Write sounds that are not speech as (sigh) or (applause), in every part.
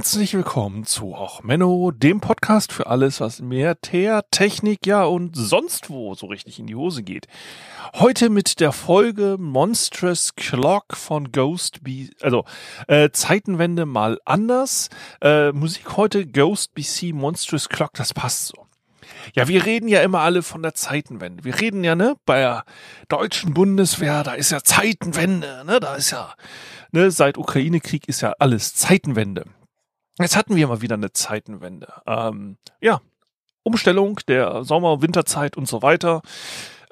Herzlich willkommen zu Auch Menno, dem Podcast für alles, was Militär, Technik, ja und sonst wo so richtig in die Hose geht. Heute mit der Folge Monstrous Clock von Ghost BC, also äh, Zeitenwende mal anders. Äh, Musik heute Ghost BC Monstrous Clock, das passt so. Ja, wir reden ja immer alle von der Zeitenwende. Wir reden ja, ne, bei der deutschen Bundeswehr, da ist ja Zeitenwende, ne, da ist ja, ne, seit Ukraine-Krieg ist ja alles Zeitenwende. Jetzt hatten wir mal wieder eine Zeitenwende. Ähm, ja, Umstellung der Sommer-, Winterzeit und so weiter.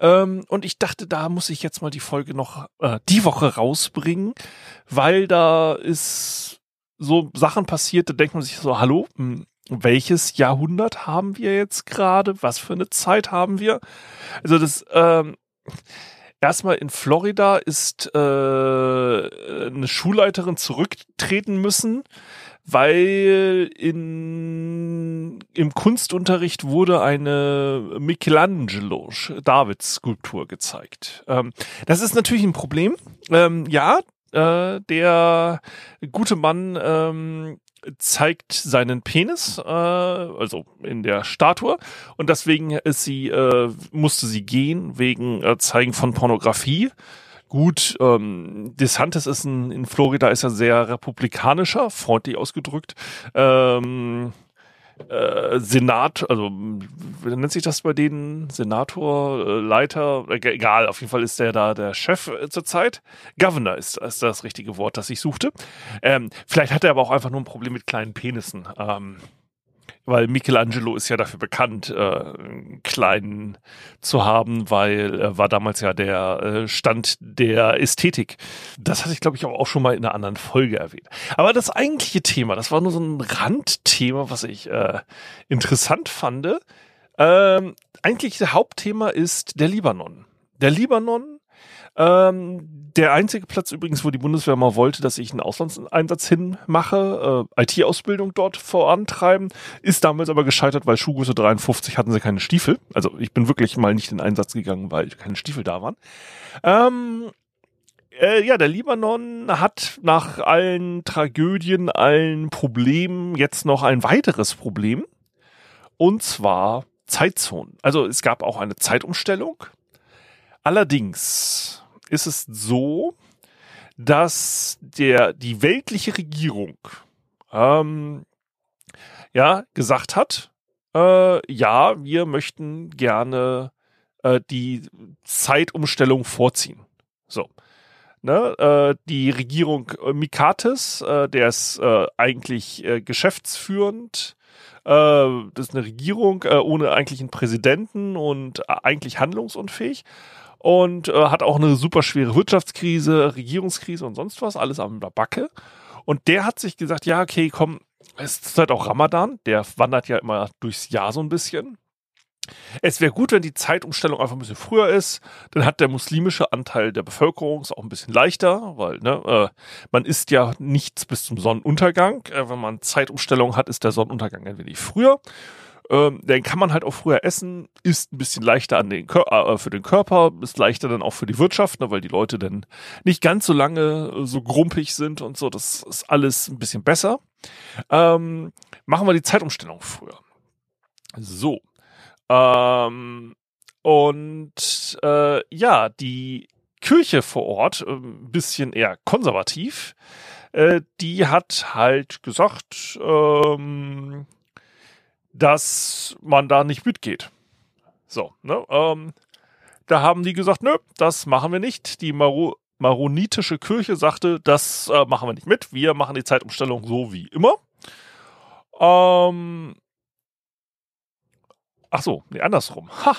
Ähm, und ich dachte, da muss ich jetzt mal die Folge noch äh, die Woche rausbringen, weil da ist so Sachen passiert, da denkt man sich so, hallo, hm, welches Jahrhundert haben wir jetzt gerade? Was für eine Zeit haben wir? Also das ähm, erstmal in Florida ist äh, eine Schulleiterin zurücktreten müssen, weil in im Kunstunterricht wurde eine Michelangelo David Skulptur gezeigt. Ähm, das ist natürlich ein Problem. Ähm, ja, äh, der gute Mann ähm, zeigt seinen Penis, äh, also in der Statue, und deswegen ist sie, äh, musste sie gehen wegen äh, Zeigen von Pornografie. Gut, ähm, DeSantis ist ein, in Florida ist er sehr republikanischer, freundlich ausgedrückt. Ähm, äh, Senat, also wie nennt sich das bei denen? Senator, äh, Leiter, äh, egal, auf jeden Fall ist der da der Chef äh, zurzeit. Governor ist, ist das richtige Wort, das ich suchte. Ähm, vielleicht hat er aber auch einfach nur ein Problem mit kleinen Penissen. Ähm, weil Michelangelo ist ja dafür bekannt, äh, einen kleinen zu haben, weil er war damals ja der äh, Stand der Ästhetik. Das hatte ich, glaube ich, auch schon mal in einer anderen Folge erwähnt. Aber das eigentliche Thema, das war nur so ein Randthema, was ich äh, interessant fand. Ähm, eigentlich das Hauptthema ist der Libanon. Der Libanon ähm, der einzige Platz übrigens, wo die Bundeswehr mal wollte, dass ich einen Auslandseinsatz hinmache, äh, IT-Ausbildung dort vorantreiben, ist damals aber gescheitert, weil Schuhgröße 53 hatten sie keine Stiefel. Also ich bin wirklich mal nicht in Einsatz gegangen, weil keine Stiefel da waren. Ähm, äh, ja, der Libanon hat nach allen Tragödien, allen Problemen jetzt noch ein weiteres Problem. Und zwar Zeitzonen. Also es gab auch eine Zeitumstellung. Allerdings ist es so, dass der, die weltliche Regierung ähm, ja gesagt hat, äh, ja, wir möchten gerne äh, die Zeitumstellung vorziehen. So. Ne, äh, die Regierung äh, Mikates, äh, der ist äh, eigentlich geschäftsführend. Das ist eine Regierung ohne eigentlich einen Präsidenten und eigentlich handlungsunfähig und äh, hat auch eine super schwere Wirtschaftskrise, Regierungskrise und sonst was, alles am Backe. Und der hat sich gesagt, ja, okay, komm, es ist halt auch Ramadan, der wandert ja immer durchs Jahr so ein bisschen. Es wäre gut, wenn die Zeitumstellung einfach ein bisschen früher ist. Dann hat der muslimische Anteil der Bevölkerung es auch ein bisschen leichter, weil ne, äh, man isst ja nichts bis zum Sonnenuntergang. Äh, wenn man Zeitumstellung hat, ist der Sonnenuntergang ein wenig früher. Ähm, den kann man halt auch früher essen, ist ein bisschen leichter an den Kör äh, für den Körper, ist leichter dann auch für die Wirtschaft, ne, weil die Leute dann nicht ganz so lange äh, so grumpig sind und so. Das ist alles ein bisschen besser. Ähm, machen wir die Zeitumstellung früher. So. Ähm, und äh, ja, die Kirche vor Ort, ein äh, bisschen eher konservativ, äh, die hat halt gesagt, ähm, dass man da nicht mitgeht. So, ne? Ähm, da haben die gesagt, nö, das machen wir nicht. Die Maro maronitische Kirche sagte, das äh, machen wir nicht mit. Wir machen die Zeitumstellung so wie immer. Ähm, ach so, nee, andersrum. (laughs) Ha,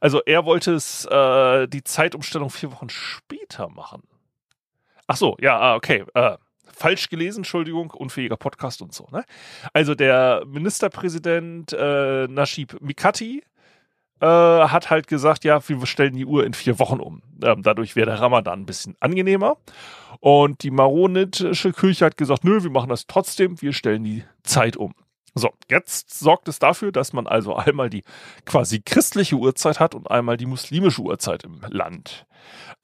also er wollte es äh, die Zeitumstellung vier Wochen später machen. Ach so, ja, ah, okay. Äh, falsch gelesen, Entschuldigung, unfähiger Podcast und so. Ne? Also der Ministerpräsident äh, Nashib Mikati äh, hat halt gesagt, ja, wir stellen die Uhr in vier Wochen um. Ähm, dadurch wäre der Ramadan ein bisschen angenehmer. Und die maronitische Kirche hat gesagt, nö, wir machen das trotzdem, wir stellen die Zeit um. So, jetzt sorgt es dafür, dass man also einmal die quasi christliche Uhrzeit hat und einmal die muslimische Uhrzeit im Land.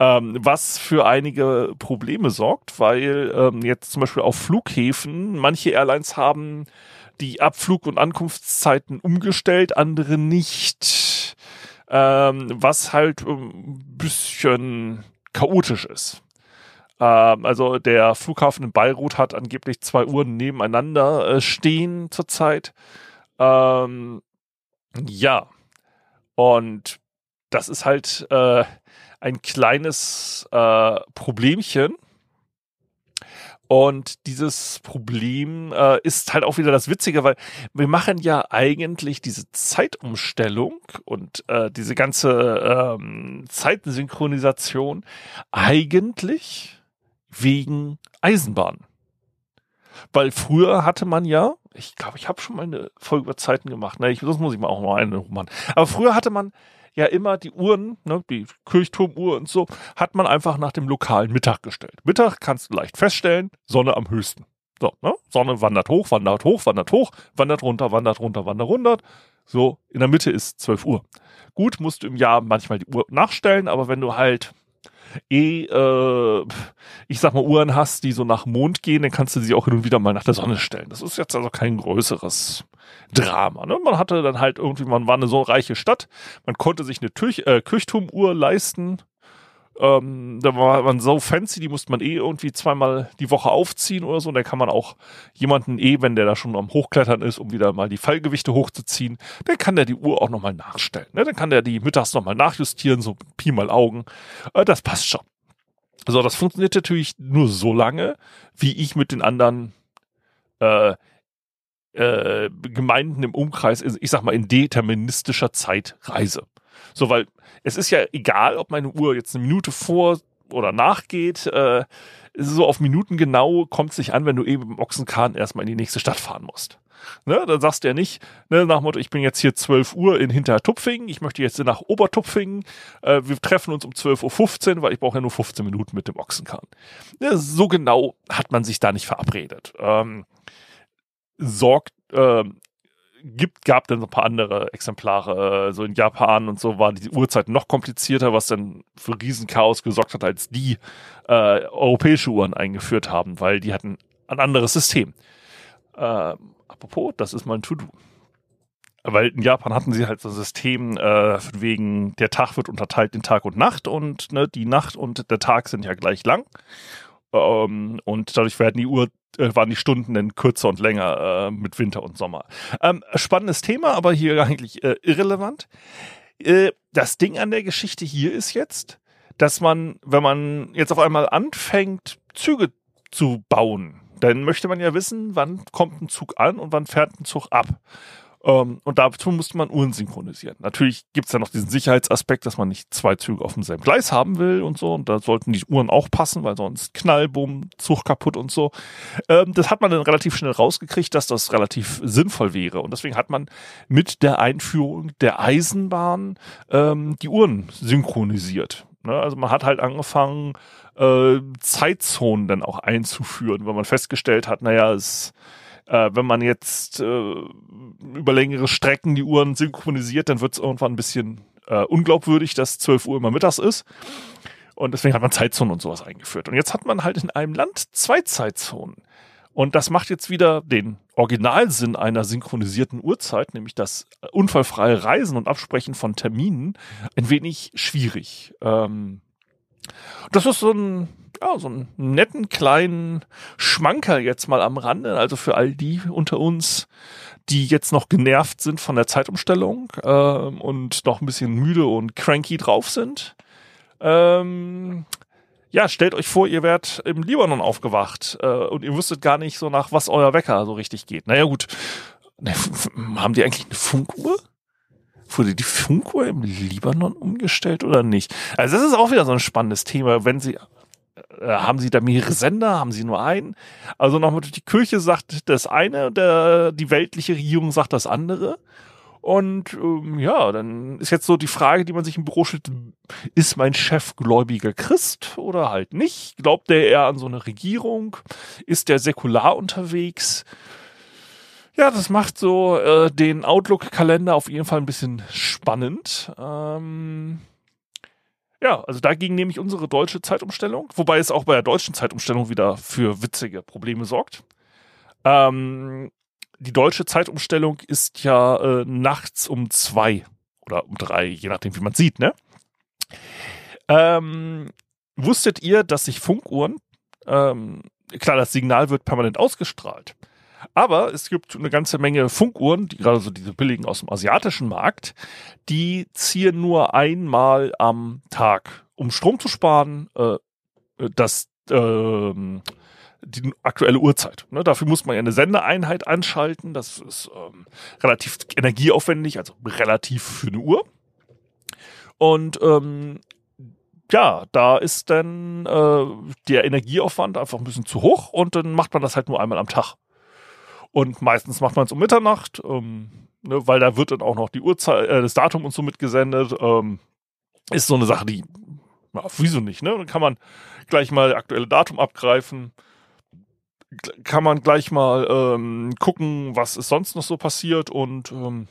Ähm, was für einige Probleme sorgt, weil ähm, jetzt zum Beispiel auf Flughäfen manche Airlines haben die Abflug- und Ankunftszeiten umgestellt, andere nicht. Ähm, was halt ein bisschen chaotisch ist. Ähm, also der Flughafen in Beirut hat angeblich zwei Uhren nebeneinander äh, stehen zurzeit. Ähm, ja. Und das ist halt äh, ein kleines äh, Problemchen. Und dieses Problem äh, ist halt auch wieder das Witzige, weil wir machen ja eigentlich diese Zeitumstellung und äh, diese ganze ähm, Zeitensynchronisation eigentlich wegen Eisenbahn. Weil früher hatte man ja, ich glaube, ich habe schon mal eine Folge über Zeiten gemacht, ne? Ich, das muss ich mal auch mal eine machen. Aber früher hatte man ja immer die Uhren, ne, die Kirchturmuhr und so, hat man einfach nach dem lokalen Mittag gestellt. Mittag kannst du leicht feststellen, Sonne am höchsten. So, ne? Sonne wandert hoch, wandert hoch, wandert hoch, wandert runter, wandert runter, wandert runter. So, in der Mitte ist 12 Uhr. Gut, musst du im Jahr manchmal die Uhr nachstellen, aber wenn du halt eh, äh, ich sag mal, Uhren hast, die so nach Mond gehen, dann kannst du sie auch hin und wieder mal nach der Sonne stellen. Das ist jetzt also kein größeres Drama. Ne? Man hatte dann halt irgendwie, man war eine so reiche Stadt, man konnte sich eine Tür äh, Kirchturmuhr leisten. Ähm, da war man so fancy, die musste man eh irgendwie zweimal die Woche aufziehen oder so. Und dann kann man auch jemanden eh, wenn der da schon am Hochklettern ist, um wieder mal die Fallgewichte hochzuziehen, dann kann der die Uhr auch nochmal nachstellen. Ne? Dann kann der die mittags nochmal nachjustieren, so Pi mal Augen. Äh, das passt schon. So, das funktioniert natürlich nur so lange, wie ich mit den anderen äh, äh, Gemeinden im Umkreis, ich sag mal, in deterministischer Zeit reise. So, weil es ist ja egal, ob meine Uhr jetzt eine Minute vor oder nachgeht. Äh, so auf Minuten genau kommt es sich an, wenn du eben im Ochsenkahn erstmal in die nächste Stadt fahren musst. Ne, dann sagst du ja nicht, ne, nach dem Motto, ich bin jetzt hier 12 Uhr in Hintertupfingen, ich möchte jetzt nach Obertupfingen, äh, wir treffen uns um 12.15 Uhr, weil ich brauche ja nur 15 Minuten mit dem Ochsenkahn. Ja, so genau hat man sich da nicht verabredet. Ähm, sorgt, äh, gibt, gab dann ein paar andere Exemplare. So in Japan und so war die Uhrzeit noch komplizierter, was dann für Riesenchaos gesorgt hat, als die äh, europäische Uhren eingeführt haben, weil die hatten ein anderes System. Äh, apropos, das ist mal ein To-Do. Weil in Japan hatten sie halt so ein System, äh, wegen der Tag wird unterteilt in Tag und Nacht und ne, die Nacht und der Tag sind ja gleich lang. Ähm, und dadurch werden die Uhr äh, waren die Stunden dann kürzer und länger äh, mit Winter und Sommer. Ähm, spannendes Thema, aber hier (laughs) eigentlich äh, irrelevant. Äh, das Ding an der Geschichte hier ist jetzt, dass man, wenn man jetzt auf einmal anfängt, Züge zu bauen, dann möchte man ja wissen, wann kommt ein Zug an und wann fährt ein Zug ab. Ähm, und dazu musste man Uhren synchronisieren. Natürlich gibt es ja noch diesen Sicherheitsaspekt, dass man nicht zwei Züge auf demselben Gleis haben will und so. Und da sollten die Uhren auch passen, weil sonst Knall, Bumm, Zug kaputt und so. Ähm, das hat man dann relativ schnell rausgekriegt, dass das relativ sinnvoll wäre. Und deswegen hat man mit der Einführung der Eisenbahn ähm, die Uhren synchronisiert. Ne? Also man hat halt angefangen, äh, Zeitzonen dann auch einzuführen, weil man festgestellt hat, naja, es äh, wenn man jetzt äh, über längere Strecken die Uhren synchronisiert, dann wird es irgendwann ein bisschen äh, unglaubwürdig, dass 12 Uhr immer mittags ist. Und deswegen hat man Zeitzonen und sowas eingeführt. Und jetzt hat man halt in einem Land zwei Zeitzonen. Und das macht jetzt wieder den Originalsinn einer synchronisierten Uhrzeit, nämlich das unfallfreie Reisen und Absprechen von Terminen, ein wenig schwierig. Ähm, das ist so ein, ja, so einen netten kleinen Schmankerl jetzt mal am Rande. Also für all die unter uns, die jetzt noch genervt sind von der Zeitumstellung ähm, und noch ein bisschen müde und cranky drauf sind. Ähm, ja, stellt euch vor, ihr werdet im Libanon aufgewacht äh, und ihr wüsstet gar nicht so nach, was euer Wecker so richtig geht. Naja gut, ne, haben die eigentlich eine Funkuhr? Wurde die Funkuhr im Libanon umgestellt oder nicht? Also das ist auch wieder so ein spannendes Thema. Wenn sie äh, haben sie da mehrere Sender? Haben sie nur einen? Also nochmal, die Kirche sagt das eine, der, die weltliche Regierung sagt das andere. Und ähm, ja, dann ist jetzt so die Frage, die man sich im Büro stellt, ist mein Chef gläubiger Christ oder halt nicht? Glaubt der eher an so eine Regierung? Ist der säkular unterwegs? Ja, das macht so äh, den Outlook-Kalender auf jeden Fall ein bisschen spannend. Ähm, ja, also dagegen nehme ich unsere deutsche Zeitumstellung, wobei es auch bei der deutschen Zeitumstellung wieder für witzige Probleme sorgt. Ähm, die deutsche Zeitumstellung ist ja äh, nachts um zwei oder um drei, je nachdem, wie man sieht, ne? Ähm, wusstet ihr, dass sich Funkuhren, ähm, klar, das Signal wird permanent ausgestrahlt, aber es gibt eine ganze Menge Funkuhren, die gerade so diese billigen aus dem asiatischen Markt, die ziehen nur einmal am Tag, um Strom zu sparen, äh, das ähm, die aktuelle Uhrzeit. Ne, dafür muss man ja eine Sendeeinheit anschalten. Das ist ähm, relativ energieaufwendig, also relativ für eine Uhr. Und ähm, ja, da ist dann äh, der Energieaufwand einfach ein bisschen zu hoch und dann macht man das halt nur einmal am Tag. Und meistens macht man es um Mitternacht, ähm, ne, weil da wird dann auch noch die Uhrzeit, äh, das Datum und so mitgesendet. Ähm, ist so eine Sache, die, ja, wieso nicht, ne? Dann kann man gleich mal aktuelle Datum abgreifen kann man gleich mal ähm, gucken, was ist sonst noch so passiert und ähm,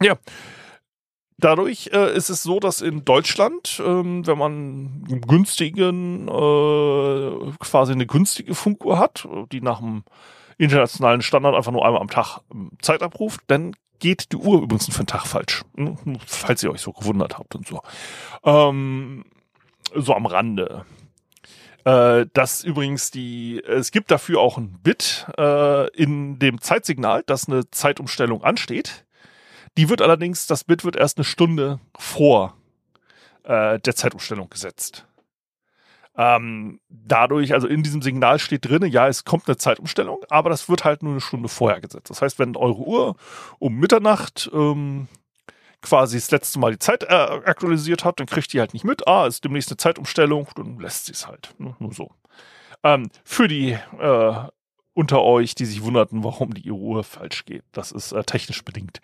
ja. Dadurch äh, ist es so, dass in Deutschland, ähm, wenn man einen günstigen, äh, quasi eine günstige Funkuhr hat, die nach dem internationalen Standard einfach nur einmal am Tag ähm, Zeit abruft, dann geht die Uhr übrigens für einen Tag falsch. Hm, falls ihr euch so gewundert habt und so. Ähm, so am Rande. Äh, dass übrigens die, es gibt dafür auch ein Bit äh, in dem Zeitsignal, dass eine Zeitumstellung ansteht. Die wird allerdings, das Bit wird erst eine Stunde vor äh, der Zeitumstellung gesetzt. Ähm, dadurch, also in diesem Signal steht drin, ja, es kommt eine Zeitumstellung, aber das wird halt nur eine Stunde vorher gesetzt. Das heißt, wenn eure Uhr um Mitternacht ähm, quasi das letzte Mal die Zeit äh, aktualisiert hat, dann kriegt die halt nicht mit. Ah, ist demnächst eine Zeitumstellung, dann lässt sie es halt. Nur so. Ähm, für die äh, unter euch, die sich wunderten, warum die Uhr falsch geht. Das ist äh, technisch bedingt.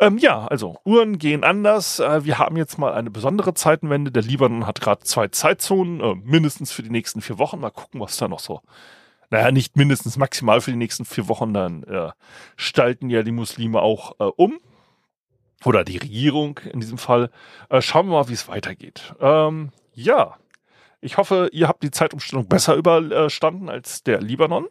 Ähm, ja, also Uhren gehen anders. Äh, wir haben jetzt mal eine besondere Zeitenwende. Der Libanon hat gerade zwei Zeitzonen, äh, mindestens für die nächsten vier Wochen. Mal gucken, was da noch so. Naja, nicht mindestens maximal für die nächsten vier Wochen. Dann äh, stalten ja die Muslime auch äh, um oder die Regierung in diesem Fall. Äh, schauen wir mal, wie es weitergeht. Ähm, ja, ich hoffe, ihr habt die Zeitumstellung besser überstanden als der Libanon.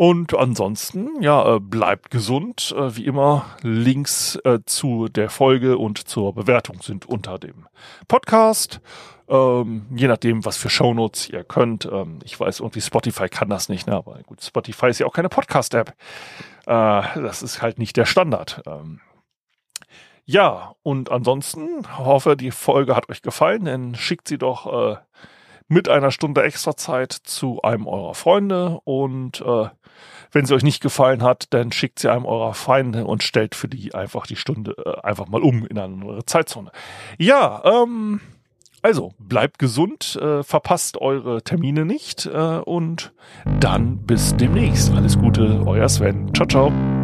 Und ansonsten, ja, äh, bleibt gesund. Äh, wie immer, Links äh, zu der Folge und zur Bewertung sind unter dem Podcast. Ähm, je nachdem, was für Shownotes ihr könnt. Ähm, ich weiß, irgendwie Spotify kann das nicht, ne? aber gut, Spotify ist ja auch keine Podcast-App. Äh, das ist halt nicht der Standard. Ähm, ja, und ansonsten hoffe, die Folge hat euch gefallen, dann schickt sie doch äh, mit einer Stunde extra Zeit zu einem eurer Freunde und äh, wenn sie euch nicht gefallen hat, dann schickt sie einem eurer Feinde und stellt für die einfach die Stunde äh, einfach mal um in eine andere Zeitzone. Ja, ähm, also bleibt gesund, äh, verpasst eure Termine nicht äh, und dann bis demnächst. Alles Gute, euer Sven. Ciao, ciao.